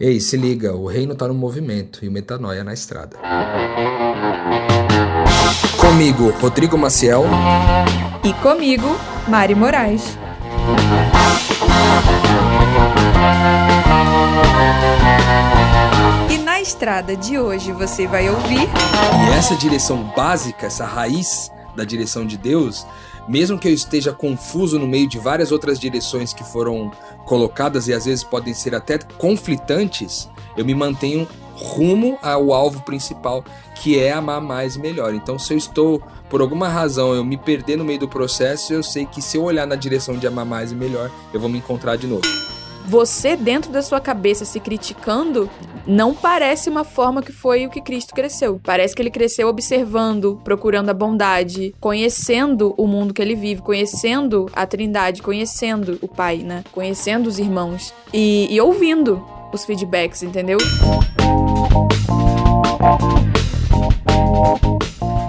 Ei, se liga, o reino tá no movimento e o metanoia na estrada. Comigo, Rodrigo Maciel. E comigo, Mari Moraes. E na estrada de hoje você vai ouvir. E essa direção básica, essa raiz da direção de Deus, mesmo que eu esteja confuso no meio de várias outras direções que foram colocadas e às vezes podem ser até conflitantes, eu me mantenho rumo ao alvo principal, que é amar mais e melhor. Então, se eu estou, por alguma razão, eu me perder no meio do processo, eu sei que se eu olhar na direção de amar mais e melhor, eu vou me encontrar de novo você dentro da sua cabeça se criticando, não parece uma forma que foi o que Cristo cresceu. Parece que ele cresceu observando, procurando a bondade, conhecendo o mundo que ele vive, conhecendo a Trindade, conhecendo o Pai, né? Conhecendo os irmãos e, e ouvindo os feedbacks, entendeu?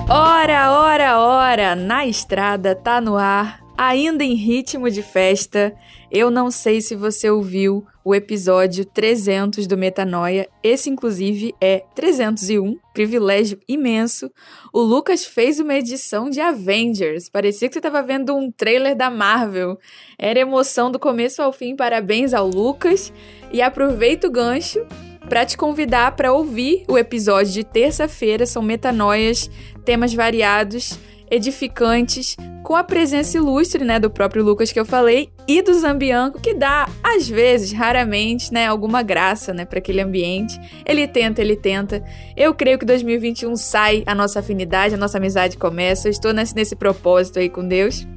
Ora, ora, ora, na estrada tá no ar Ainda em ritmo de festa, eu não sei se você ouviu o episódio 300 do Metanoia. Esse, inclusive, é 301, privilégio imenso. O Lucas fez uma edição de Avengers. Parecia que você estava vendo um trailer da Marvel. Era emoção do começo ao fim. Parabéns ao Lucas. E aproveita o gancho para te convidar para ouvir o episódio de terça-feira. São metanoias, temas variados edificantes, com a presença ilustre, né, do próprio Lucas que eu falei e do Zambianco, que dá às vezes, raramente, né, alguma graça, né, para aquele ambiente. Ele tenta, ele tenta. Eu creio que 2021 sai a nossa afinidade, a nossa amizade começa. Eu estou nesse, nesse propósito aí com Deus.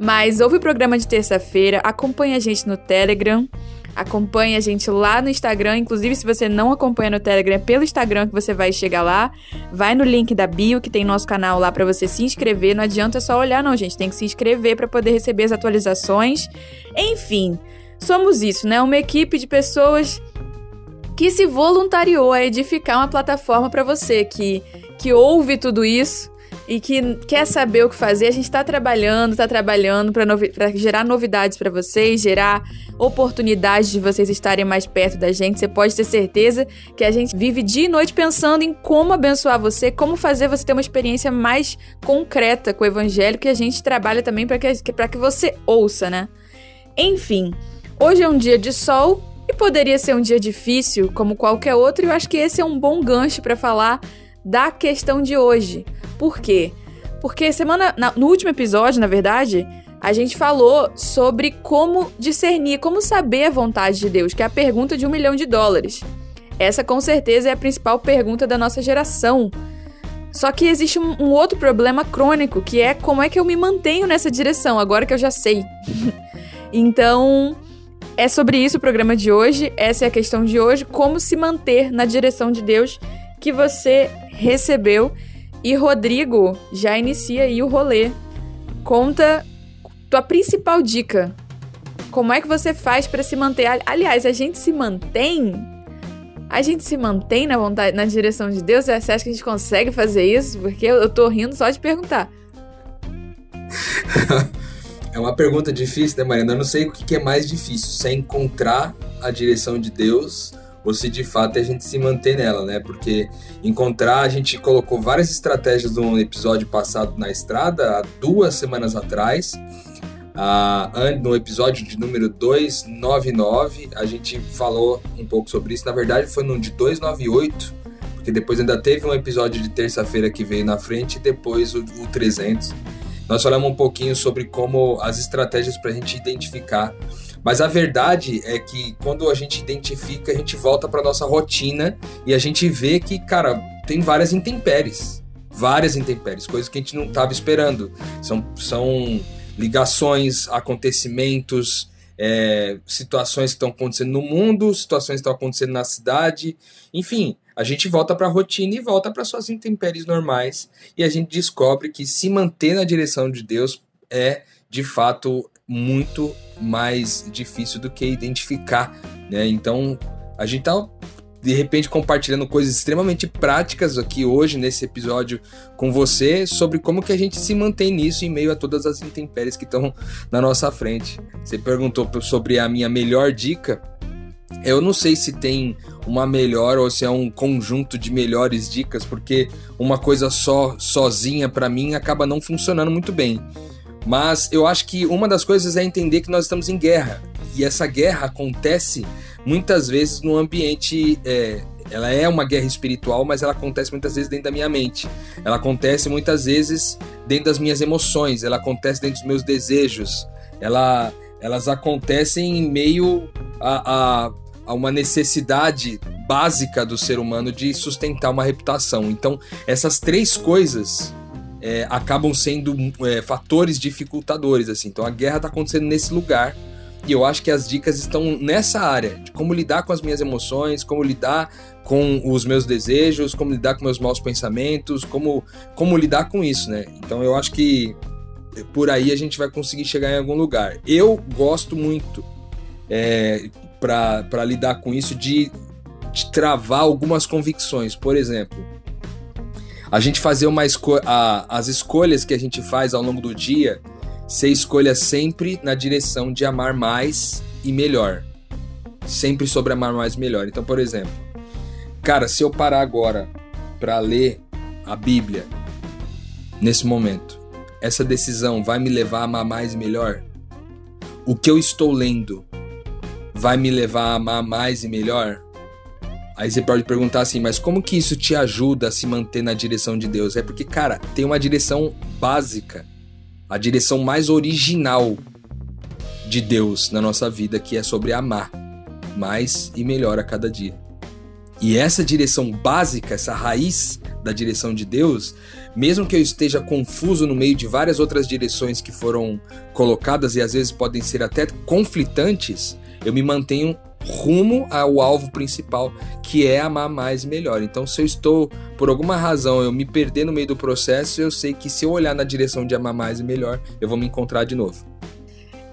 Mas ouve o programa de terça-feira, acompanha a gente no Telegram. Acompanhe a gente lá no Instagram. Inclusive, se você não acompanha no Telegram, é pelo Instagram que você vai chegar lá. Vai no link da bio, que tem nosso canal lá para você se inscrever. Não adianta só olhar, não, gente. Tem que se inscrever para poder receber as atualizações. Enfim, somos isso, né? Uma equipe de pessoas que se voluntariou a edificar uma plataforma para você que, que ouve tudo isso e que quer saber o que fazer, a gente está trabalhando, está trabalhando para novi gerar novidades para vocês, gerar oportunidades de vocês estarem mais perto da gente. Você pode ter certeza que a gente vive dia e noite pensando em como abençoar você, como fazer você ter uma experiência mais concreta com o evangelho, que a gente trabalha também para que, que você ouça, né? Enfim, hoje é um dia de sol e poderia ser um dia difícil, como qualquer outro, e eu acho que esse é um bom gancho para falar da questão de hoje. Por quê? Porque semana no último episódio, na verdade, a gente falou sobre como discernir, como saber a vontade de Deus, que é a pergunta de um milhão de dólares. Essa com certeza é a principal pergunta da nossa geração. Só que existe um, outro problema crônico, que é como é que eu me mantenho nessa direção, agora que eu já sei. então, é sobre isso o programa de hoje, essa é a questão de hoje, como se manter na direção de Deus que você recebeu. E Rodrigo já inicia aí o rolê. Conta tua principal dica. Como é que você faz para se manter? Aliás, a gente se mantém? A gente se mantém na vontade, na direção de Deus? Você acha que a gente consegue fazer isso? Porque eu tô rindo só de perguntar. é uma pergunta difícil, né, Mariana? Eu não sei o que é mais difícil, se é encontrar a direção de Deus ou se de fato é a gente se manter nela, né? Porque encontrar, a gente colocou várias estratégias no episódio passado na estrada, há duas semanas atrás. Ah, no episódio de número 299, a gente falou um pouco sobre isso. Na verdade, foi no de 298, porque depois ainda teve um episódio de terça-feira que veio na frente e depois o, o 300. Nós falamos um pouquinho sobre como as estratégias para a gente identificar mas a verdade é que quando a gente identifica, a gente volta para nossa rotina e a gente vê que, cara, tem várias intempéries. Várias intempéries, coisas que a gente não estava esperando. São, são ligações, acontecimentos, é, situações que estão acontecendo no mundo, situações que estão acontecendo na cidade, enfim, a gente volta para a rotina e volta para suas intempéries normais e a gente descobre que se manter na direção de Deus é de fato muito mais difícil do que identificar, né? Então, a gente tá de repente compartilhando coisas extremamente práticas aqui hoje nesse episódio com você sobre como que a gente se mantém nisso em meio a todas as intempéries que estão na nossa frente. Você perguntou sobre a minha melhor dica. Eu não sei se tem uma melhor ou se é um conjunto de melhores dicas, porque uma coisa só sozinha para mim acaba não funcionando muito bem. Mas eu acho que uma das coisas é entender que nós estamos em guerra. E essa guerra acontece muitas vezes no ambiente. É, ela é uma guerra espiritual, mas ela acontece muitas vezes dentro da minha mente. Ela acontece muitas vezes dentro das minhas emoções. Ela acontece dentro dos meus desejos. Ela, elas acontecem em meio a, a, a uma necessidade básica do ser humano de sustentar uma reputação. Então, essas três coisas é, acabam sendo é, fatores dificultadores. assim. Então, a guerra está acontecendo nesse lugar e eu acho que as dicas estão nessa área, de como lidar com as minhas emoções, como lidar com os meus desejos, como lidar com meus maus pensamentos, como, como lidar com isso, né? Então eu acho que por aí a gente vai conseguir chegar em algum lugar. Eu gosto muito é, para lidar com isso de, de travar algumas convicções. Por exemplo, a gente fazer uma esco a, as escolhas que a gente faz ao longo do dia ser escolha sempre na direção de amar mais e melhor. Sempre sobre amar mais e melhor. Então, por exemplo, cara, se eu parar agora para ler a Bíblia nesse momento, essa decisão vai me levar a amar mais e melhor? O que eu estou lendo vai me levar a amar mais e melhor? Aí você pode perguntar assim, mas como que isso te ajuda a se manter na direção de Deus? É porque, cara, tem uma direção básica a direção mais original de Deus na nossa vida, que é sobre amar mais e melhor a cada dia. E essa direção básica, essa raiz da direção de Deus, mesmo que eu esteja confuso no meio de várias outras direções que foram colocadas e às vezes podem ser até conflitantes, eu me mantenho rumo ao alvo principal, que é amar mais e melhor. Então, se eu estou, por alguma razão, eu me perder no meio do processo, eu sei que se eu olhar na direção de amar mais e melhor, eu vou me encontrar de novo.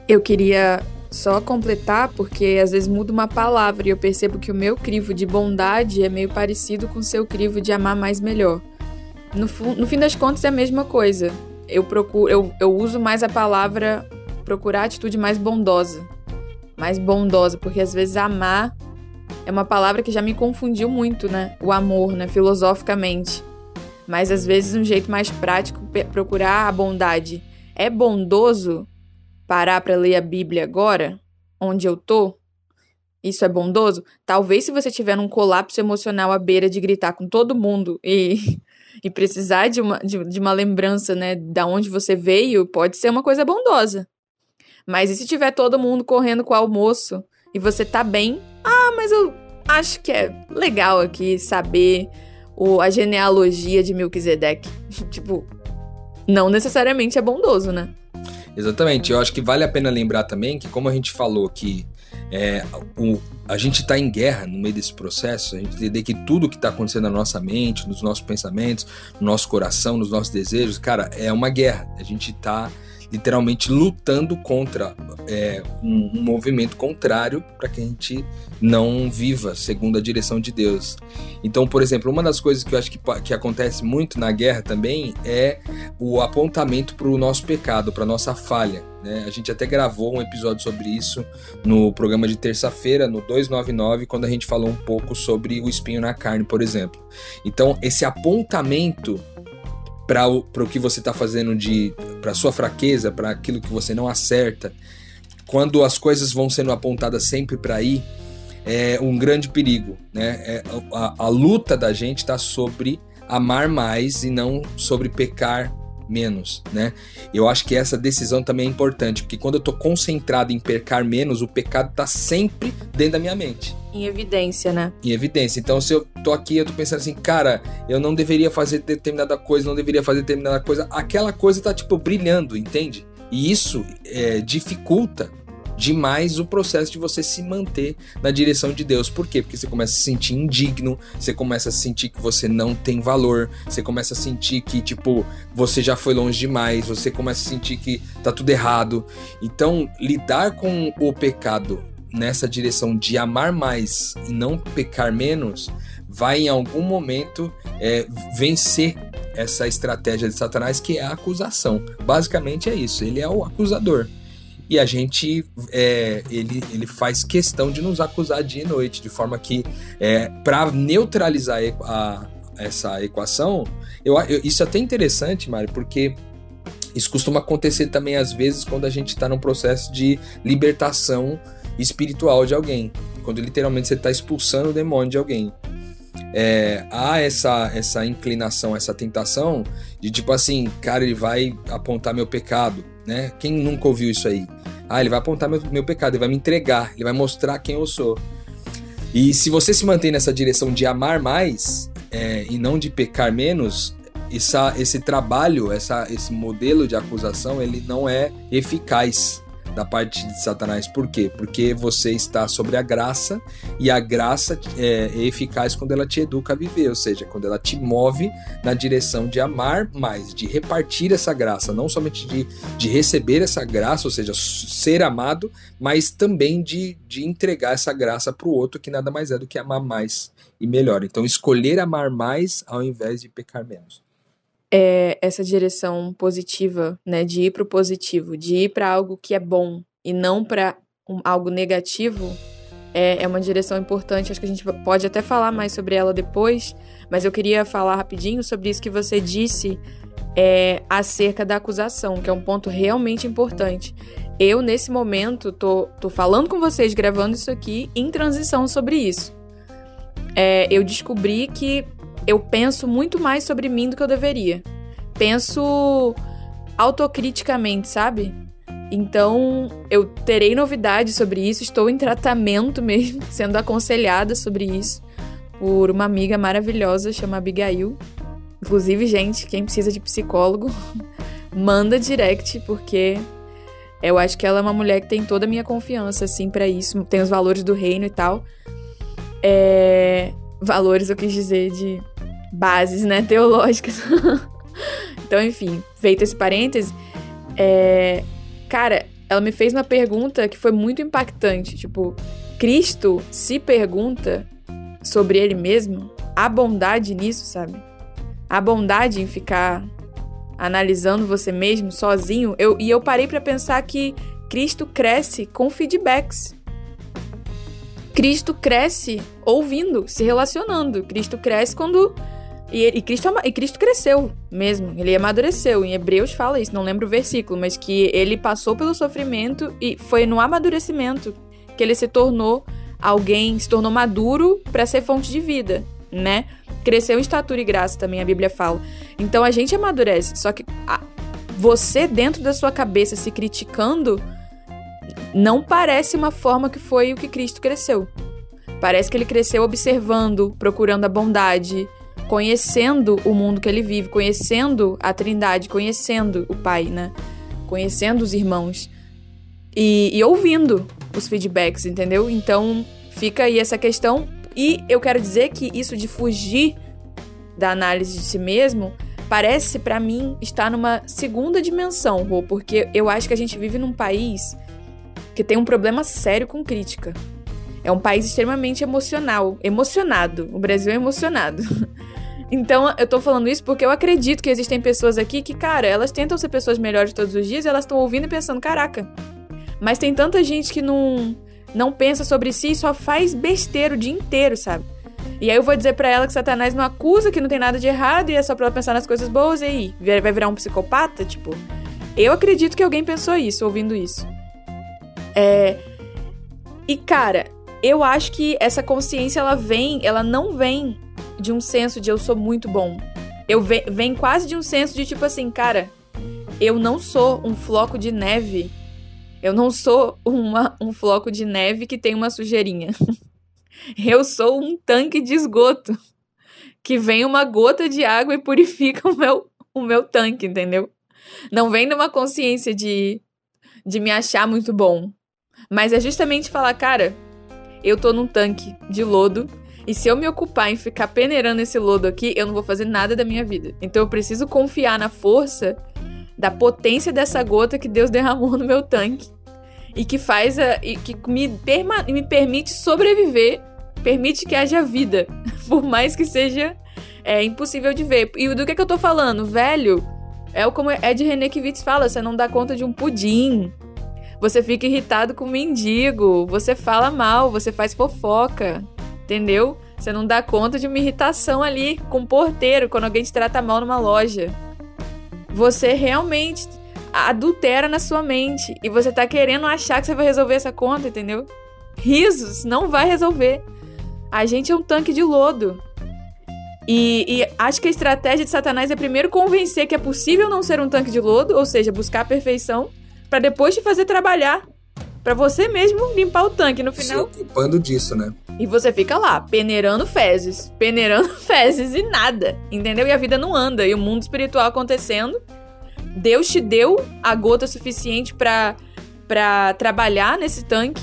Eu queria só completar, porque às vezes muda uma palavra e eu percebo que o meu crivo de bondade é meio parecido com o seu crivo de amar mais melhor. No, no fim das contas é a mesma coisa. Eu procuro, eu, eu uso mais a palavra procurar atitude mais bondosa mais bondosa, porque às vezes amar é uma palavra que já me confundiu muito, né? O amor, né? Filosoficamente. Mas às vezes um jeito mais prático procurar a bondade. É bondoso parar para ler a Bíblia agora, onde eu tô? Isso é bondoso? Talvez se você tiver num colapso emocional à beira de gritar com todo mundo e, e precisar de uma, de, de uma lembrança, né, da onde você veio, pode ser uma coisa bondosa. Mas e se tiver todo mundo correndo com o almoço e você tá bem? Ah, mas eu acho que é legal aqui saber o, a genealogia de Melquisedeque. tipo, não necessariamente é bondoso, né? Exatamente. Eu acho que vale a pena lembrar também que, como a gente falou que é, o, a gente está em guerra no meio desse processo, a gente entender que tudo que está acontecendo na nossa mente, nos nossos pensamentos, no nosso coração, nos nossos desejos, cara, é uma guerra. A gente está literalmente lutando contra é, um, um, movimento contrário para que a gente não viva segundo a direção de Deus. Então, por exemplo, uma das coisas que eu acho que, que acontece muito na guerra também é o apontamento para o nosso pecado, para nossa falha. Né? A gente até gravou um episódio sobre isso no programa de terça-feira, no 299, quando a gente falou um pouco sobre o espinho na carne, por exemplo. Então, esse apontamento para o, que você está fazendo de para sua fraqueza, para aquilo que você não acerta, quando as coisas vão sendo apontadas sempre para aí, é um grande perigo, né? É, a, a luta da gente está sobre amar mais e não sobre pecar menos, né? Eu acho que essa decisão também é importante, porque quando eu tô concentrado em pecar menos, o pecado tá sempre dentro da minha mente. Em evidência, né? Em evidência. Então, se eu tô aqui, eu tô pensando assim, cara, eu não deveria fazer determinada coisa, não deveria fazer determinada coisa, aquela coisa tá, tipo, brilhando, entende? E isso é, dificulta demais o processo de você se manter na direção de Deus. Por quê? Porque você começa a se sentir indigno, você começa a sentir que você não tem valor, você começa a sentir que, tipo, você já foi longe demais, você começa a sentir que tá tudo errado. Então, lidar com o pecado nessa direção de amar mais e não pecar menos, vai em algum momento é, vencer essa estratégia de Satanás que é a acusação. Basicamente é isso, ele é o acusador. E a gente é, ele, ele faz questão de nos acusar dia e noite, de forma que é, para neutralizar a, essa equação, eu, eu, isso é até interessante, Mário, porque isso costuma acontecer também às vezes quando a gente está num processo de libertação espiritual de alguém, quando literalmente você está expulsando o demônio de alguém. É, há essa, essa inclinação, essa tentação de tipo assim, cara, ele vai apontar meu pecado, né? Quem nunca ouviu isso aí? Ah, ele vai apontar meu, meu pecado, ele vai me entregar, ele vai mostrar quem eu sou. E se você se mantém nessa direção de amar mais é, e não de pecar menos, essa, esse trabalho, essa, esse modelo de acusação, ele não é eficaz da parte de Satanás. Por quê? Porque você está sobre a graça e a graça é, é eficaz quando ela te educa a viver, ou seja, quando ela te move na direção de amar mais, de repartir essa graça, não somente de, de receber essa graça, ou seja, ser amado, mas também de, de entregar essa graça para o outro, que nada mais é do que amar mais e melhor. Então, escolher amar mais ao invés de pecar menos é essa direção positiva, né, de ir para o positivo, de ir para algo que é bom e não para um, algo negativo, é, é uma direção importante. Acho que a gente pode até falar mais sobre ela depois, mas eu queria falar rapidinho sobre isso que você disse é, acerca da acusação, que é um ponto realmente importante. Eu, nesse momento, tô, tô falando com vocês, gravando isso aqui, em transição sobre isso. É, eu descobri que eu penso muito mais sobre mim do que eu deveria. Penso autocriticamente, sabe? Então, eu terei novidades sobre isso, estou em tratamento mesmo, sendo aconselhada sobre isso por uma amiga maravilhosa chamada Abigail. Inclusive, gente, quem precisa de psicólogo, manda direct, porque eu acho que ela é uma mulher que tem toda a minha confiança, assim, para isso, tem os valores do reino e tal. É... Valores, eu quis dizer, de bases, né, teológicas. então, enfim, feito esse parêntese, é... cara, ela me fez uma pergunta que foi muito impactante. Tipo, Cristo se pergunta sobre ele mesmo? Há bondade nisso, sabe? Há bondade em ficar analisando você mesmo sozinho? Eu, e eu parei para pensar que Cristo cresce com feedbacks. Cristo cresce ouvindo, se relacionando. Cristo cresce quando e, e, Cristo, e Cristo cresceu mesmo, ele amadureceu. Em Hebreus fala isso, não lembro o versículo, mas que ele passou pelo sofrimento e foi no amadurecimento que ele se tornou alguém, se tornou maduro para ser fonte de vida, né? Cresceu em estatura e graça também, a Bíblia fala. Então a gente amadurece, só que a, você dentro da sua cabeça se criticando não parece uma forma que foi o que Cristo cresceu. Parece que ele cresceu observando, procurando a bondade, conhecendo o mundo que ele vive, conhecendo a Trindade, conhecendo o Pai, né? Conhecendo os irmãos e, e ouvindo os feedbacks, entendeu? Então fica aí essa questão. E eu quero dizer que isso de fugir da análise de si mesmo parece para mim estar numa segunda dimensão, Rô, porque eu acho que a gente vive num país que tem um problema sério com crítica. É um país extremamente emocional, emocionado. O Brasil é emocionado. Então, eu tô falando isso porque eu acredito que existem pessoas aqui que, cara, elas tentam ser pessoas melhores todos os dias e elas estão ouvindo e pensando, caraca. Mas tem tanta gente que não não pensa sobre si e só faz besteira o dia inteiro, sabe? E aí eu vou dizer para ela que Satanás não acusa, que não tem nada de errado e é só pra ela pensar nas coisas boas e aí, vai virar um psicopata? Tipo, eu acredito que alguém pensou isso, ouvindo isso. É. E cara, eu acho que essa consciência ela vem, ela não vem de um senso de eu sou muito bom. Eu ve vem quase de um senso de tipo assim, cara, eu não sou um floco de neve. Eu não sou uma, um floco de neve que tem uma sujeirinha. eu sou um tanque de esgoto que vem uma gota de água e purifica o meu, o meu tanque, entendeu? Não vem numa consciência de, de me achar muito bom. Mas é justamente falar, cara, eu tô num tanque de lodo e se eu me ocupar em ficar peneirando esse lodo aqui, eu não vou fazer nada da minha vida. Então eu preciso confiar na força da potência dessa gota que Deus derramou no meu tanque e que faz a, e que me, perma, me permite sobreviver, permite que haja vida, por mais que seja é, impossível de ver. E do que, é que eu tô falando? Velho, é como Ed René Kivitz fala, você não dá conta de um pudim. Você fica irritado com o mendigo, você fala mal, você faz fofoca, entendeu? Você não dá conta de uma irritação ali com o porteiro quando alguém te trata mal numa loja. Você realmente adultera na sua mente e você tá querendo achar que você vai resolver essa conta, entendeu? Risos não vai resolver. A gente é um tanque de lodo. E, e, acho que a estratégia de Satanás é primeiro convencer que é possível não ser um tanque de lodo, ou seja, buscar a perfeição, para depois te fazer trabalhar. para você mesmo limpar o tanque no final. Se ocupando disso, né? E você fica lá, peneirando fezes, peneirando fezes e nada, entendeu? E a vida não anda, e o mundo espiritual acontecendo. Deus te deu a gota suficiente para para trabalhar nesse tanque,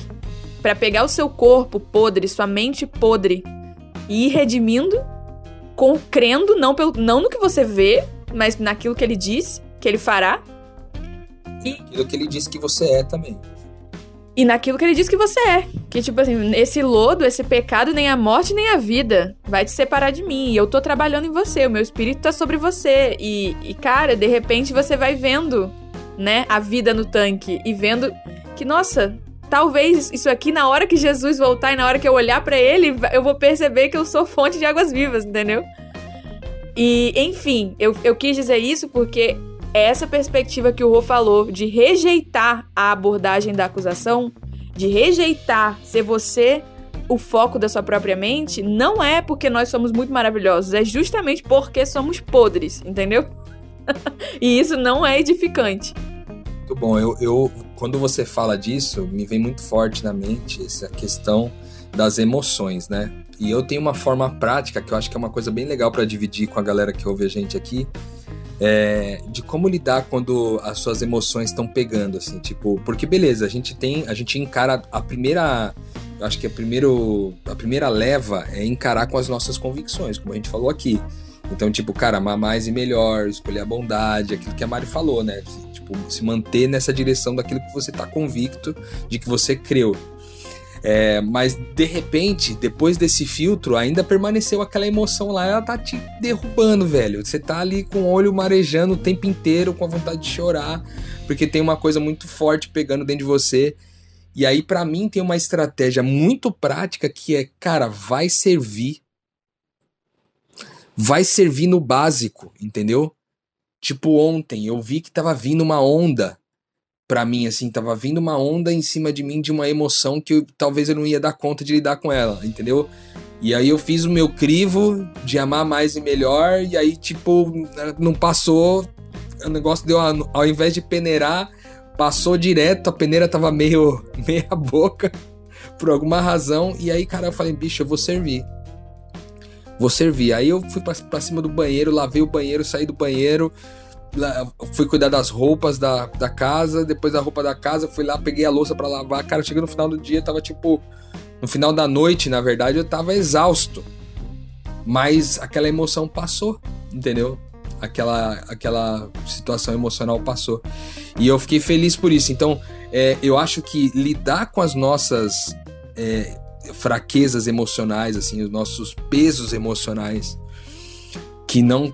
para pegar o seu corpo podre, sua mente podre e ir redimindo com, crendo não, pelo, não no que você vê, mas naquilo que ele disse que ele fará. E aquilo que ele disse que você é também. E naquilo que ele disse que você é. Que, tipo assim, esse lodo, esse pecado, nem a morte, nem a vida vai te separar de mim. E eu tô trabalhando em você, o meu espírito tá sobre você. E, e, cara, de repente você vai vendo, né, a vida no tanque e vendo que, nossa, talvez isso aqui, na hora que Jesus voltar e na hora que eu olhar para ele, eu vou perceber que eu sou fonte de águas vivas, entendeu? E, enfim, eu, eu quis dizer isso porque essa perspectiva que o Rô falou de rejeitar a abordagem da acusação, de rejeitar ser você o foco da sua própria mente, não é porque nós somos muito maravilhosos, é justamente porque somos podres, entendeu? e isso não é edificante. Muito bom. Eu, eu, quando você fala disso, me vem muito forte na mente essa questão das emoções, né? E eu tenho uma forma prática que eu acho que é uma coisa bem legal para dividir com a galera que ouve a gente aqui, é, de como lidar quando as suas emoções estão pegando, assim, tipo, porque beleza, a gente tem, a gente encara a primeira, acho que a primeiro, a primeira leva é encarar com as nossas convicções, como a gente falou aqui. Então, tipo, cara, amar mais e melhor, escolher a bondade, aquilo que a Mari falou, né? Tipo, se manter nessa direção daquilo que você tá convicto de que você creu. É, mas de repente, depois desse filtro, ainda permaneceu aquela emoção lá, ela tá te derrubando, velho. Você tá ali com o olho marejando o tempo inteiro, com a vontade de chorar, porque tem uma coisa muito forte pegando dentro de você. E aí, para mim, tem uma estratégia muito prática que é, cara, vai servir. Vai servir no básico, entendeu? Tipo, ontem eu vi que tava vindo uma onda para mim, assim, tava vindo uma onda em cima de mim de uma emoção que eu, talvez eu não ia dar conta de lidar com ela, entendeu? E aí eu fiz o meu crivo de amar mais e melhor, e aí, tipo, não passou, o negócio deu, ao invés de peneirar, passou direto, a peneira tava meio meia boca, por alguma razão, e aí, cara, eu falei, bicho, eu vou servir. Vou servir. Aí eu fui pra, pra cima do banheiro, lavei o banheiro, saí do banheiro, fui cuidar das roupas da, da casa, depois da roupa da casa, fui lá, peguei a louça para lavar. Cara, chegando no final do dia, tava tipo. No final da noite, na verdade, eu tava exausto. Mas aquela emoção passou, entendeu? Aquela, aquela situação emocional passou. E eu fiquei feliz por isso. Então, é, eu acho que lidar com as nossas é, fraquezas emocionais, assim, os nossos pesos emocionais, que não,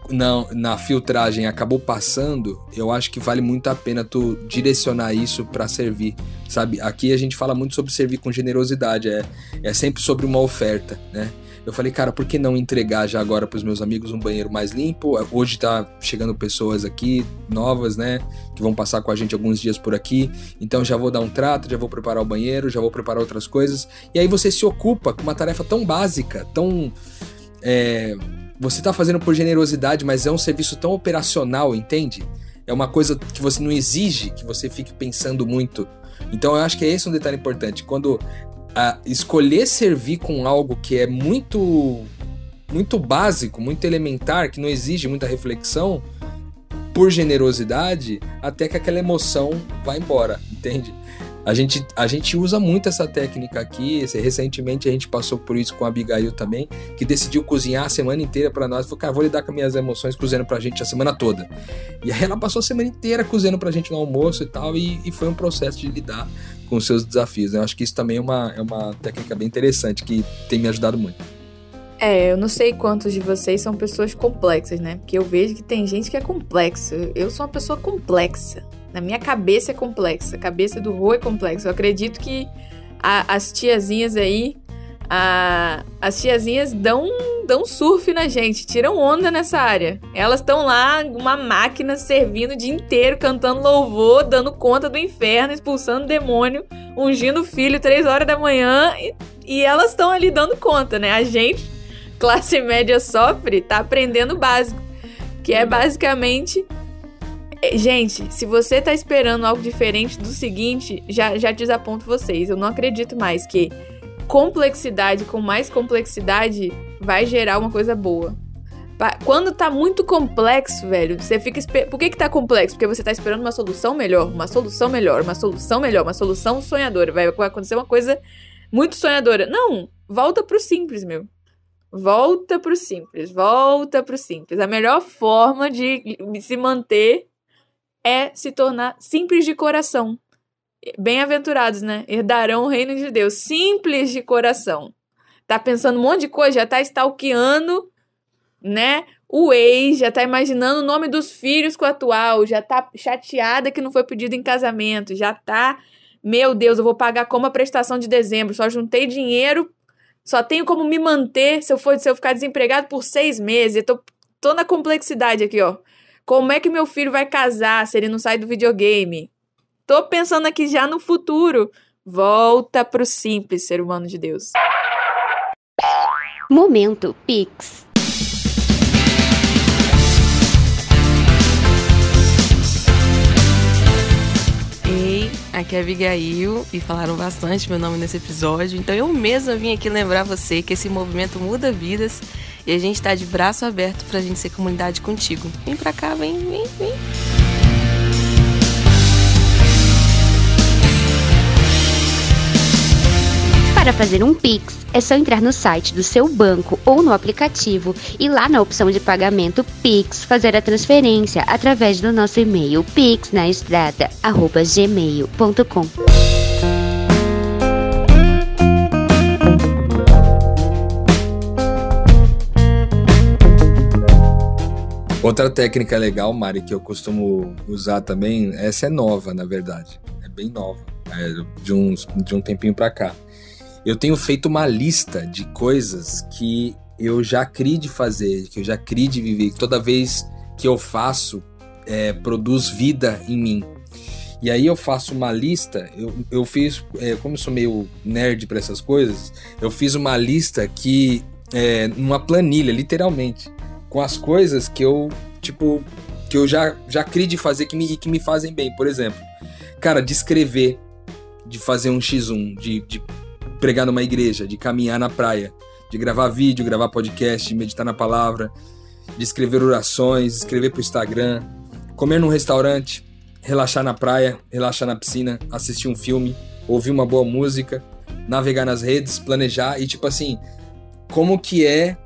na filtragem acabou passando, eu acho que vale muito a pena tu direcionar isso para servir, sabe? Aqui a gente fala muito sobre servir com generosidade, é, é sempre sobre uma oferta, né? Eu falei, cara, por que não entregar já agora para os meus amigos um banheiro mais limpo? Hoje tá chegando pessoas aqui novas, né, que vão passar com a gente alguns dias por aqui. Então já vou dar um trato, já vou preparar o banheiro, já vou preparar outras coisas. E aí você se ocupa com uma tarefa tão básica, tão é, você tá fazendo por generosidade, mas é um serviço tão operacional, entende? É uma coisa que você não exige que você fique pensando muito. Então eu acho que é esse um detalhe importante. Quando a, escolher servir com algo que é muito muito básico, muito elementar, que não exige muita reflexão, por generosidade, até que aquela emoção vá embora, entende? A gente, a gente usa muito essa técnica aqui. Recentemente a gente passou por isso com a Abigail também, que decidiu cozinhar a semana inteira para nós. Falou, cara, vou lidar com minhas emoções cozinhando pra gente a semana toda. E aí ela passou a semana inteira cozinhando pra gente no almoço e tal, e, e foi um processo de lidar com seus desafios. Eu acho que isso também é uma, é uma técnica bem interessante que tem me ajudado muito. É, eu não sei quantos de vocês são pessoas complexas, né? Porque eu vejo que tem gente que é complexa. Eu sou uma pessoa complexa. Na minha cabeça é complexa. A cabeça do Rô é complexa. Eu acredito que a, as tiazinhas aí. A, as tiazinhas dão, dão surf na gente, tiram onda nessa área. Elas estão lá, uma máquina servindo o dia inteiro, cantando louvor, dando conta do inferno, expulsando demônio, ungindo o filho três horas da manhã. E, e elas estão ali dando conta, né? A gente, classe média, sofre, tá aprendendo o básico. Que é basicamente é, gente, se você tá esperando algo diferente do seguinte, já, já desaponto vocês. Eu não acredito mais que complexidade com mais complexidade vai gerar uma coisa boa. Quando tá muito complexo, velho, você fica. Por que que tá complexo? Porque você tá esperando uma solução melhor, uma solução melhor, uma solução melhor, uma solução sonhadora. Vai acontecer uma coisa muito sonhadora. Não, volta pro simples, meu. Volta pro simples, volta pro simples. A melhor forma de se manter é se tornar simples de coração. Bem-aventurados, né? Herdarão o reino de Deus. Simples de coração. Tá pensando um monte de coisa, já tá stalkeando, né? O ex, já tá imaginando o nome dos filhos com o atual, já tá chateada que não foi pedido em casamento, já tá. Meu Deus, eu vou pagar como a prestação de dezembro, só juntei dinheiro, só tenho como me manter se eu for se eu ficar desempregado por seis meses. Eu tô, tô na complexidade aqui, ó. Como é que meu filho vai casar se ele não sai do videogame? Tô pensando aqui já no futuro. Volta pro simples, ser humano de Deus. Momento Pix. Ei, aqui é a Abigail e falaram bastante meu nome nesse episódio, então eu mesma vim aqui lembrar você que esse movimento muda vidas e a gente tá de braço aberto pra gente ser comunidade contigo. Vem pra cá, vem, vem, vem. Para fazer um Pix, é só entrar no site do seu banco ou no aplicativo e lá na opção de pagamento Pix fazer a transferência através do nosso e-mail pixnaestrada@gmail.com. Outra técnica legal, Mari, que eu costumo usar também, essa é nova, na verdade. É bem nova. É de, uns, de um tempinho pra cá. Eu tenho feito uma lista de coisas que eu já criei de fazer, que eu já criei de viver. Que toda vez que eu faço, é, produz vida em mim. E aí eu faço uma lista, eu, eu fiz, é, como eu sou meio nerd para essas coisas, eu fiz uma lista que, é, numa planilha, literalmente com as coisas que eu, tipo, que eu já, já criei de fazer que me, que me fazem bem. Por exemplo, cara, de escrever, de fazer um X1, de, de pregar numa igreja, de caminhar na praia, de gravar vídeo, gravar podcast, meditar na palavra, de escrever orações, escrever pro Instagram, comer num restaurante, relaxar na praia, relaxar na piscina, assistir um filme, ouvir uma boa música, navegar nas redes, planejar e tipo assim, como que é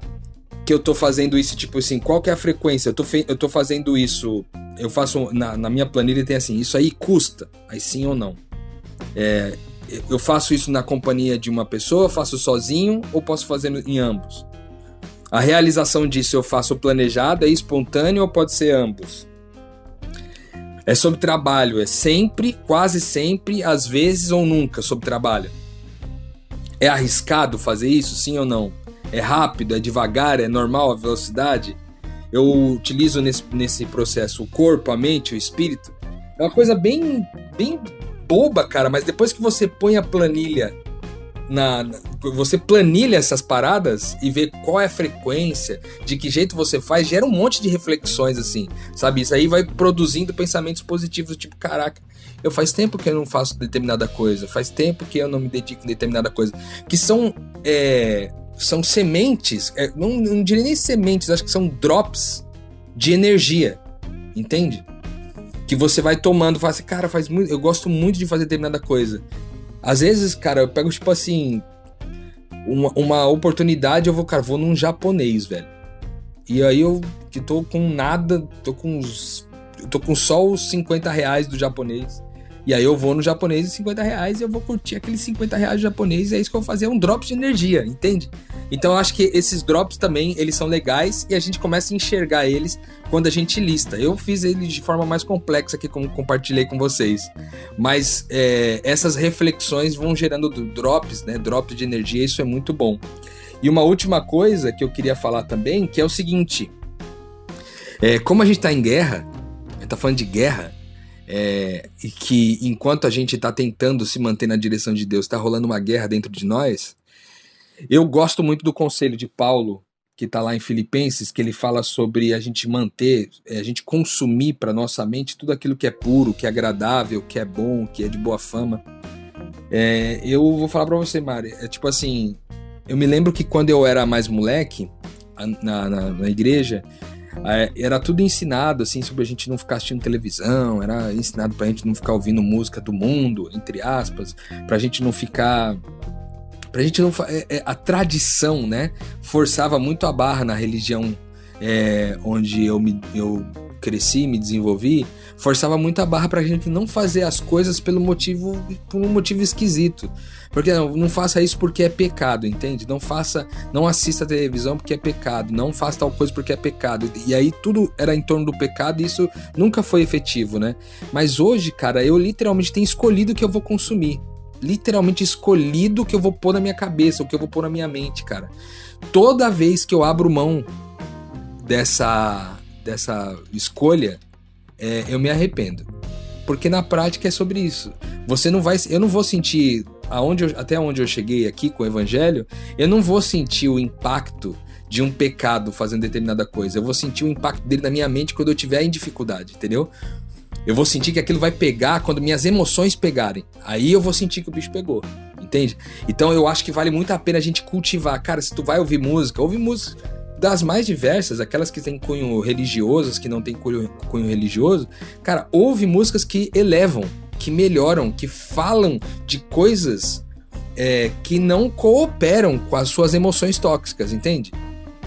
que eu tô fazendo isso, tipo assim, qual que é a frequência? Eu tô, eu tô fazendo isso, eu faço, na, na minha planilha tem assim, isso aí custa, aí sim ou não. É, eu faço isso na companhia de uma pessoa, faço sozinho ou posso fazer em ambos? A realização disso eu faço planejado, é espontâneo ou pode ser ambos? É sobre trabalho, é sempre, quase sempre, às vezes ou nunca sobre trabalho. É arriscado fazer isso, sim ou não? É rápido, é devagar, é normal a velocidade. Eu utilizo nesse, nesse processo o corpo, a mente, o espírito. É uma coisa bem, bem boba, cara, mas depois que você põe a planilha na, na, você planilha essas paradas e vê qual é a frequência, de que jeito você faz, gera um monte de reflexões assim, sabe? Isso aí vai produzindo pensamentos positivos, tipo, caraca, eu faz tempo que eu não faço determinada coisa, faz tempo que eu não me dedico a determinada coisa, que são é, são sementes, é, não, não diria nem sementes, acho que são drops de energia, entende? Que você vai tomando, fala assim, cara, faz muito, eu gosto muito de fazer determinada coisa. Às vezes, cara, eu pego tipo assim, uma, uma oportunidade, eu vou, cara, vou num japonês, velho. E aí eu que tô com nada, tô com uns, tô com só os 50 reais do japonês. E aí eu vou no japonês de 50 reais e eu vou curtir aqueles 50 reais japonês e é isso que eu vou fazer, um drop de energia, entende? Então eu acho que esses drops também, eles são legais e a gente começa a enxergar eles quando a gente lista. Eu fiz eles de forma mais complexa aqui, como compartilhei com vocês. Mas é, essas reflexões vão gerando drops, né? Drops de energia, isso é muito bom. E uma última coisa que eu queria falar também, que é o seguinte. É, como a gente está em guerra, a gente tá falando de guerra, é, e que enquanto a gente está tentando se manter na direção de Deus, está rolando uma guerra dentro de nós. Eu gosto muito do conselho de Paulo, que está lá em Filipenses, que ele fala sobre a gente manter, é, a gente consumir para nossa mente tudo aquilo que é puro, que é agradável, que é bom, que é de boa fama. É, eu vou falar para você, Mari, é tipo assim, eu me lembro que quando eu era mais moleque, na, na, na igreja, era tudo ensinado, assim, sobre a gente não ficar assistindo televisão, era ensinado pra gente não ficar ouvindo música do mundo, entre aspas, pra gente não ficar. Pra gente não. É, é, a tradição, né? Forçava muito a barra na religião é, onde eu, me, eu cresci, me desenvolvi, forçava muito a barra pra gente não fazer as coisas pelo motivo, por um motivo esquisito. Porque não, não faça isso porque é pecado, entende? Não faça, não assista a televisão porque é pecado, não faça tal coisa porque é pecado. E aí tudo era em torno do pecado e isso nunca foi efetivo, né? Mas hoje, cara, eu literalmente tenho escolhido o que eu vou consumir. Literalmente escolhido o que eu vou pôr na minha cabeça, o que eu vou pôr na minha mente, cara. Toda vez que eu abro mão dessa, dessa escolha, é, eu me arrependo. Porque na prática é sobre isso. Você não vai. Eu não vou sentir aonde eu, até onde eu cheguei aqui com o evangelho, eu não vou sentir o impacto de um pecado fazendo determinada coisa. Eu vou sentir o impacto dele na minha mente quando eu tiver em dificuldade, entendeu? Eu vou sentir que aquilo vai pegar quando minhas emoções pegarem. Aí eu vou sentir que o bicho pegou, entende? Então eu acho que vale muito a pena a gente cultivar. Cara, se tu vai ouvir música, ouve música das mais diversas, aquelas que têm cunho religioso, as que não têm cunho, cunho religioso. Cara, ouve músicas que elevam que melhoram, que falam de coisas é, que não cooperam com as suas emoções tóxicas, entende?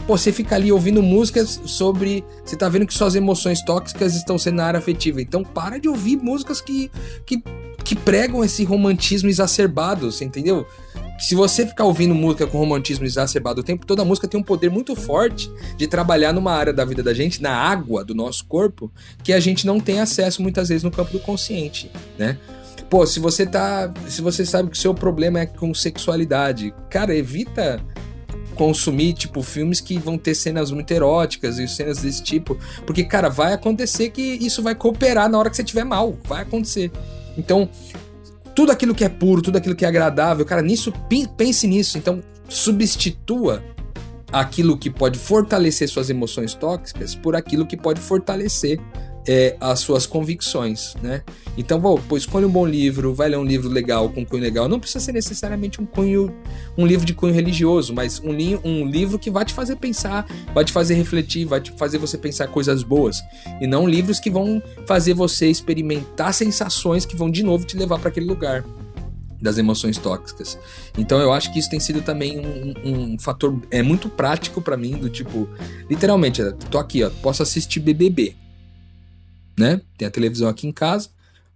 Pô, você fica ali ouvindo músicas sobre. Você tá vendo que suas emoções tóxicas estão sendo na área afetiva. Então para de ouvir músicas que, que, que pregam esse romantismo exacerbado, você entendeu? Se você ficar ouvindo música com romantismo exacerbado o tempo todo, a música tem um poder muito forte de trabalhar numa área da vida da gente, na água do nosso corpo, que a gente não tem acesso muitas vezes no campo do consciente, né? Pô, se você tá. Se você sabe que o seu problema é com sexualidade, cara, evita consumir, tipo, filmes que vão ter cenas muito eróticas e cenas desse tipo. Porque, cara, vai acontecer que isso vai cooperar na hora que você tiver mal. Vai acontecer. Então, tudo aquilo que é puro, tudo aquilo que é agradável, cara, nisso, pense nisso. Então, substitua aquilo que pode fortalecer suas emoções tóxicas por aquilo que pode fortalecer é, as suas convicções, né? Então, bom, pô, escolha um bom livro, vai ler um livro legal, com cunho legal. Não precisa ser necessariamente um cunho, um livro de cunho religioso, mas um, li um livro que vai te fazer pensar, vai te fazer refletir, vai te fazer você pensar coisas boas. E não livros que vão fazer você experimentar sensações que vão de novo te levar para aquele lugar das emoções tóxicas. Então eu acho que isso tem sido também um, um fator é muito prático para mim do tipo, literalmente, tô aqui, ó, posso assistir BBB né? Tem a televisão aqui em casa.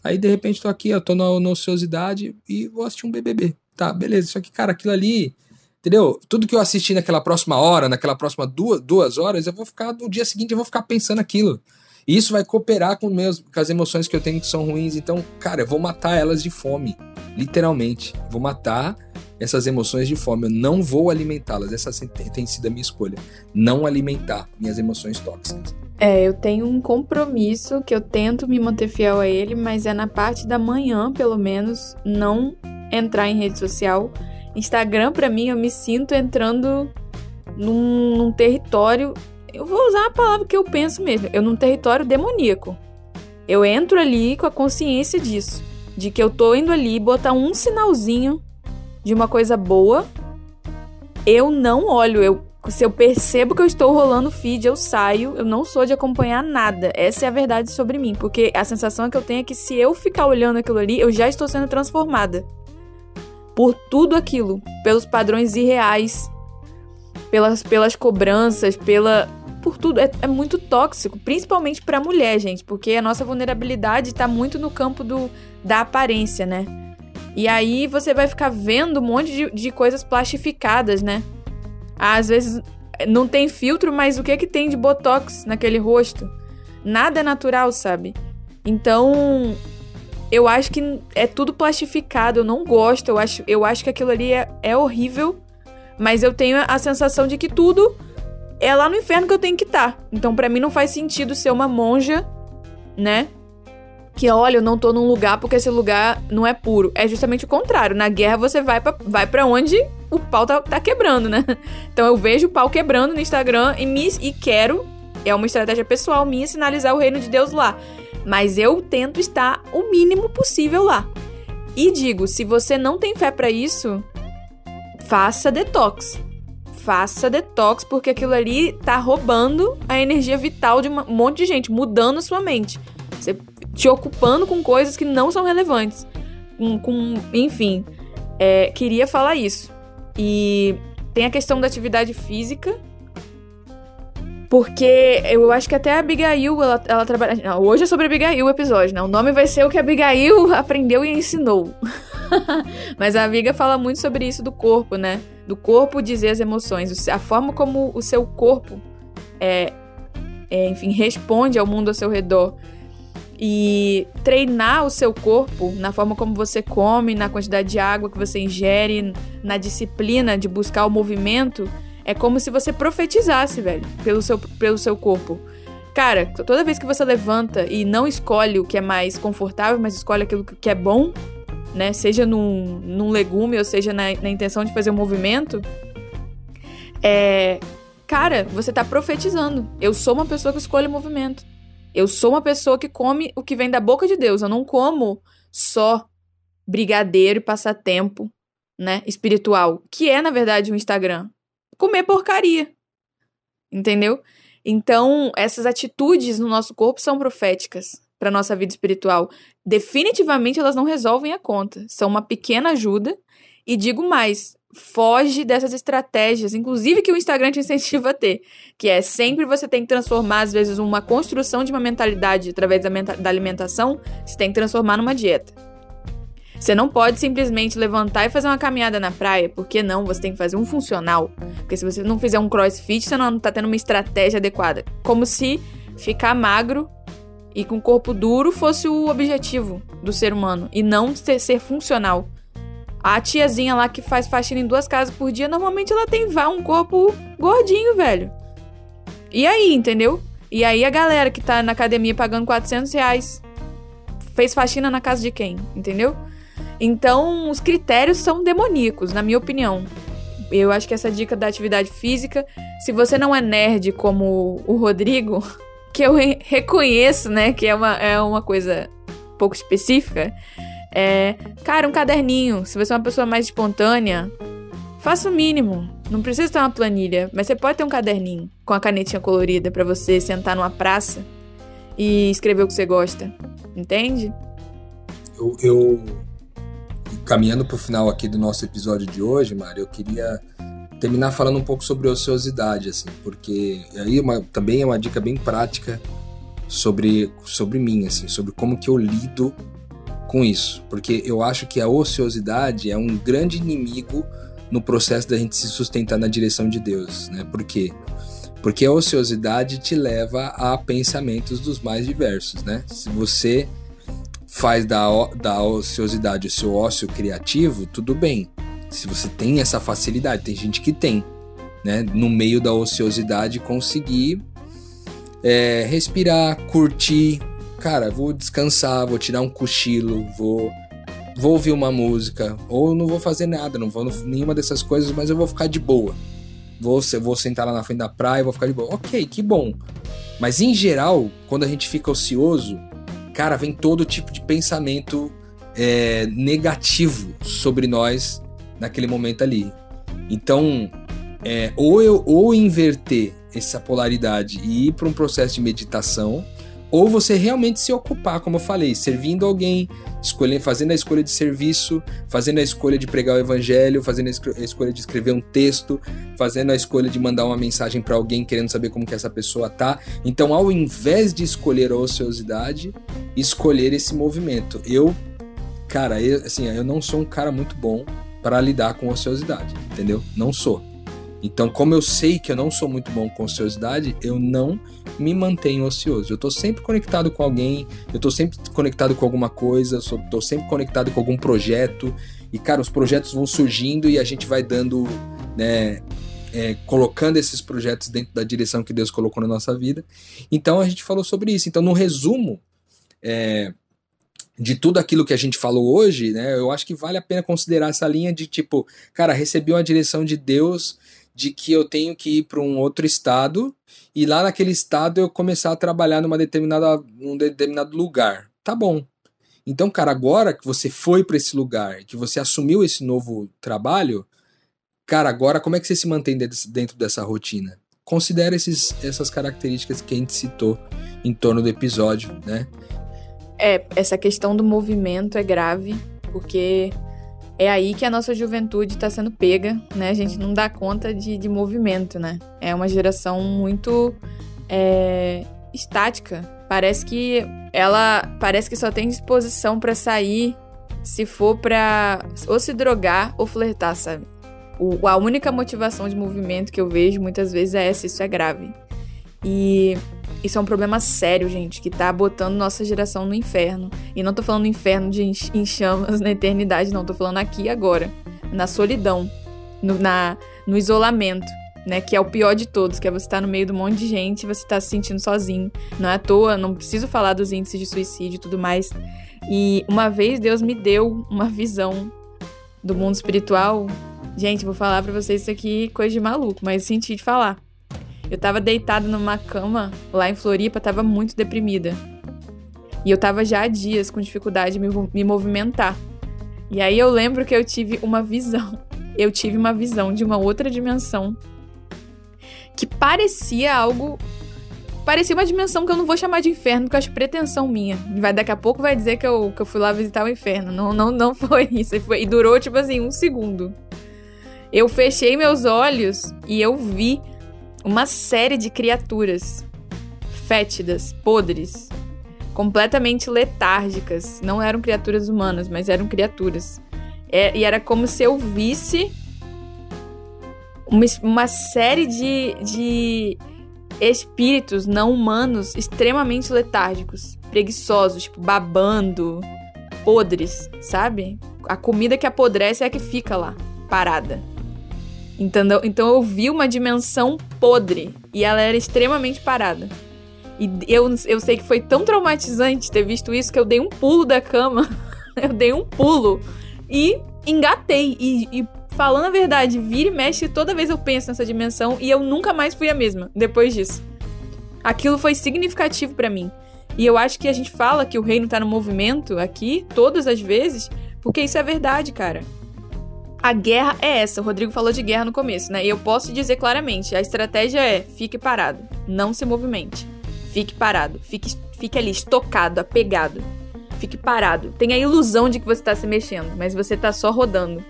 Aí de repente tô aqui, eu tô na, ociosidade e vou assistir um BBB. Tá, beleza. Só que, cara, aquilo ali, entendeu? Tudo que eu assisti naquela próxima hora, naquela próxima duas, duas horas, eu vou ficar, no dia seguinte eu vou ficar pensando aquilo. E isso vai cooperar com, meus, com as emoções que eu tenho que são ruins. Então, cara, eu vou matar elas de fome. Literalmente. Vou matar essas emoções de fome. Eu não vou alimentá-las. Essa tem sido a minha escolha. Não alimentar minhas emoções tóxicas. É, eu tenho um compromisso que eu tento me manter fiel a ele, mas é na parte da manhã, pelo menos, não entrar em rede social. Instagram, para mim, eu me sinto entrando num, num, território. Eu vou usar a palavra que eu penso mesmo. Eu num território demoníaco. Eu entro ali com a consciência disso. De que eu tô indo ali botar um sinalzinho de uma coisa boa. Eu não olho, eu se eu percebo que eu estou rolando feed, eu saio. Eu não sou de acompanhar nada. Essa é a verdade sobre mim. Porque a sensação que eu tenho é que se eu ficar olhando aquilo ali, eu já estou sendo transformada. Por tudo aquilo. Pelos padrões irreais. Pelas, pelas cobranças, pela, por tudo. É, é muito tóxico, principalmente pra mulher, gente, porque a nossa vulnerabilidade tá muito no campo do, da aparência, né? E aí você vai ficar vendo um monte de, de coisas plastificadas, né? Às vezes não tem filtro, mas o que é que tem de botox naquele rosto? Nada é natural, sabe? Então, eu acho que é tudo plastificado, eu não gosto, eu acho, eu acho que aquilo ali é, é horrível, mas eu tenho a sensação de que tudo é lá no inferno que eu tenho que estar. Tá. Então, para mim não faz sentido ser uma monja, né? Que olha, eu não tô num lugar porque esse lugar não é puro. É justamente o contrário. Na guerra você vai para vai pra onde o pau tá, tá, quebrando, né? Então eu vejo o pau quebrando no Instagram e, me, e quero, é uma estratégia pessoal minha, sinalizar o reino de Deus lá. Mas eu tento estar o mínimo possível lá. E digo, se você não tem fé para isso, faça detox. Faça detox, porque aquilo ali tá roubando a energia vital de um monte de gente, mudando a sua mente. Você te ocupando com coisas que não são relevantes. Com, com enfim, é, queria falar isso. E tem a questão da atividade física, porque eu acho que até a Abigail, ela, ela trabalha. Não, hoje é sobre Abigail o episódio, né? O nome vai ser o que a Abigail aprendeu e ensinou. Mas a amiga fala muito sobre isso do corpo, né? Do corpo dizer as emoções. A forma como o seu corpo, é, é, enfim, responde ao mundo ao seu redor. E treinar o seu corpo na forma como você come, na quantidade de água que você ingere, na disciplina de buscar o movimento é como se você profetizasse, velho, pelo seu, pelo seu corpo. Cara, toda vez que você levanta e não escolhe o que é mais confortável, mas escolhe aquilo que é bom, né? Seja num, num legume ou seja na, na intenção de fazer um movimento, é. Cara, você tá profetizando. Eu sou uma pessoa que escolhe o movimento. Eu sou uma pessoa que come o que vem da boca de Deus. Eu não como só brigadeiro e passatempo, né? Espiritual. Que é, na verdade, o um Instagram comer porcaria. Entendeu? Então, essas atitudes no nosso corpo são proféticas para nossa vida espiritual. Definitivamente elas não resolvem a conta, são uma pequena ajuda e digo mais, foge dessas estratégias, inclusive que o Instagram te incentiva a ter, que é sempre você tem que transformar às vezes uma construção de uma mentalidade através da, da alimentação, você tem que transformar numa dieta. Você não pode simplesmente levantar e fazer uma caminhada na praia, porque não, você tem que fazer um funcional. Porque se você não fizer um crossfit, você não tá tendo uma estratégia adequada. Como se ficar magro e com corpo duro fosse o objetivo do ser humano e não ser, ser funcional. A tiazinha lá que faz faxina em duas casas por dia, normalmente ela tem vá um corpo gordinho, velho. E aí, entendeu? E aí a galera que tá na academia pagando 400 reais fez faxina na casa de quem, entendeu? Então, os critérios são demoníacos, na minha opinião. Eu acho que essa dica da atividade física, se você não é nerd como o Rodrigo, que eu re reconheço, né, que é uma, é uma coisa pouco específica, é, cara, um caderninho. Se você é uma pessoa mais espontânea, faça o mínimo. Não precisa ter uma planilha, mas você pode ter um caderninho com a canetinha colorida para você sentar numa praça e escrever o que você gosta. Entende? Eu, eu caminhando para o final aqui do nosso episódio de hoje, Mário, eu queria terminar falando um pouco sobre ociosidade, assim, porque aí uma, também é uma dica bem prática sobre, sobre mim, assim, sobre como que eu lido com isso, porque eu acho que a ociosidade é um grande inimigo no processo da gente se sustentar na direção de Deus, né? Por quê? Porque a ociosidade te leva a pensamentos dos mais diversos, né? Se você faz da, da ociosidade o seu ócio criativo, tudo bem. Se você tem essa facilidade, tem gente que tem, né? No meio da ociosidade, conseguir é, respirar, curtir. Cara, vou descansar, vou tirar um cochilo, vou, vou ouvir uma música, ou não vou fazer nada, não vou nenhuma dessas coisas, mas eu vou ficar de boa. Vou, vou sentar lá na frente da praia, vou ficar de boa. Ok, que bom. Mas em geral, quando a gente fica ocioso, cara, vem todo tipo de pensamento é, negativo sobre nós naquele momento ali. Então, é, ou eu ou inverter essa polaridade e ir para um processo de meditação, ou você realmente se ocupar, como eu falei, servindo alguém, escolhendo, fazendo a escolha de serviço, fazendo a escolha de pregar o evangelho, fazendo a escolha de escrever um texto, fazendo a escolha de mandar uma mensagem para alguém querendo saber como que essa pessoa tá. Então, ao invés de escolher a ociosidade, escolher esse movimento. Eu, cara, eu, assim, eu não sou um cara muito bom para lidar com ociosidade, entendeu? Não sou. Então, como eu sei que eu não sou muito bom com ociosidade, eu não me mantenho ocioso. Eu estou sempre conectado com alguém, eu estou sempre conectado com alguma coisa, estou sempre conectado com algum projeto. E, cara, os projetos vão surgindo e a gente vai dando, né, é, colocando esses projetos dentro da direção que Deus colocou na nossa vida. Então, a gente falou sobre isso. Então, no resumo, é, de tudo aquilo que a gente falou hoje, né, eu acho que vale a pena considerar essa linha de tipo, cara, recebi uma direção de Deus de que eu tenho que ir para um outro estado e lá naquele estado eu começar a trabalhar numa determinada, num determinado lugar. Tá bom. Então, cara, agora que você foi para esse lugar, que você assumiu esse novo trabalho, cara, agora como é que você se mantém dentro dessa rotina? Considere esses, essas características que a gente citou em torno do episódio, né? É, essa questão do movimento é grave, porque é aí que a nossa juventude está sendo pega, né? A gente não dá conta de, de movimento, né? É uma geração muito é, estática. Parece que ela parece que só tem disposição para sair se for para ou se drogar ou flertar, sabe? O, a única motivação de movimento que eu vejo muitas vezes é essa, isso é grave. E isso é um problema sério, gente, que tá botando nossa geração no inferno. E não tô falando inferno de em chamas na eternidade, não. Tô falando aqui agora. Na solidão. No, na, no isolamento. Né, que é o pior de todos, que é você estar tá no meio de um monte de gente e você tá se sentindo sozinho. Não é à toa, não preciso falar dos índices de suicídio e tudo mais. E uma vez Deus me deu uma visão do mundo espiritual. Gente, vou falar para vocês isso aqui, coisa de maluco, mas senti de falar. Eu tava deitada numa cama lá em Floripa, tava muito deprimida. E eu tava já há dias com dificuldade de me, me movimentar. E aí eu lembro que eu tive uma visão. Eu tive uma visão de uma outra dimensão que parecia algo parecia uma dimensão que eu não vou chamar de inferno, porque eu acho pretensão minha. Vai, daqui a pouco vai dizer que eu, que eu fui lá visitar o inferno. Não, não, não foi isso. Foi, e durou, tipo assim, um segundo. Eu fechei meus olhos e eu vi uma série de criaturas fétidas, podres, completamente letárgicas. Não eram criaturas humanas, mas eram criaturas. É, e era como se eu visse uma, uma série de, de espíritos não humanos extremamente letárgicos, preguiçosos, tipo, babando, podres, sabe? A comida que apodrece é a que fica lá, parada. Entendeu? Então eu vi uma dimensão podre e ela era extremamente parada. E eu, eu sei que foi tão traumatizante ter visto isso que eu dei um pulo da cama. eu dei um pulo e engatei. E, e, falando a verdade, vira e mexe toda vez eu penso nessa dimensão e eu nunca mais fui a mesma depois disso. Aquilo foi significativo para mim. E eu acho que a gente fala que o reino tá no movimento aqui todas as vezes, porque isso é verdade, cara. A guerra é essa. O Rodrigo falou de guerra no começo, né? E eu posso dizer claramente: a estratégia é fique parado, não se movimente. Fique parado, fique, fique ali, estocado, apegado. Fique parado. Tenha a ilusão de que você está se mexendo, mas você está só rodando.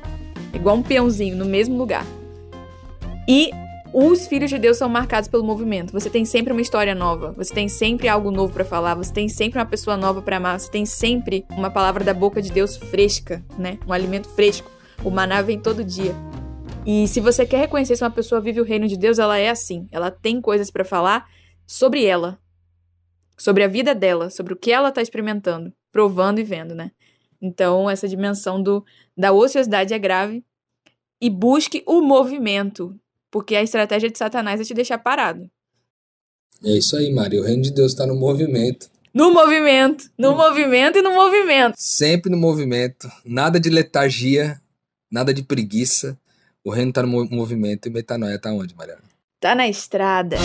Igual um peãozinho no mesmo lugar. E os filhos de Deus são marcados pelo movimento. Você tem sempre uma história nova, você tem sempre algo novo para falar, você tem sempre uma pessoa nova para amar, você tem sempre uma palavra da boca de Deus fresca, né? Um alimento fresco. O maná vem todo dia. E se você quer reconhecer se uma pessoa vive o reino de Deus, ela é assim. Ela tem coisas para falar sobre ela, sobre a vida dela, sobre o que ela tá experimentando, provando e vendo, né? Então, essa dimensão do, da ociosidade é grave. E busque o movimento, porque a estratégia de Satanás é te deixar parado. É isso aí, Maria. O reino de Deus está no movimento. No movimento, no movimento e no movimento. Sempre no movimento. Nada de letargia, nada de preguiça. O reino tá no movimento e metanoia tá onde, Mariana? Tá na estrada.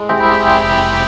Música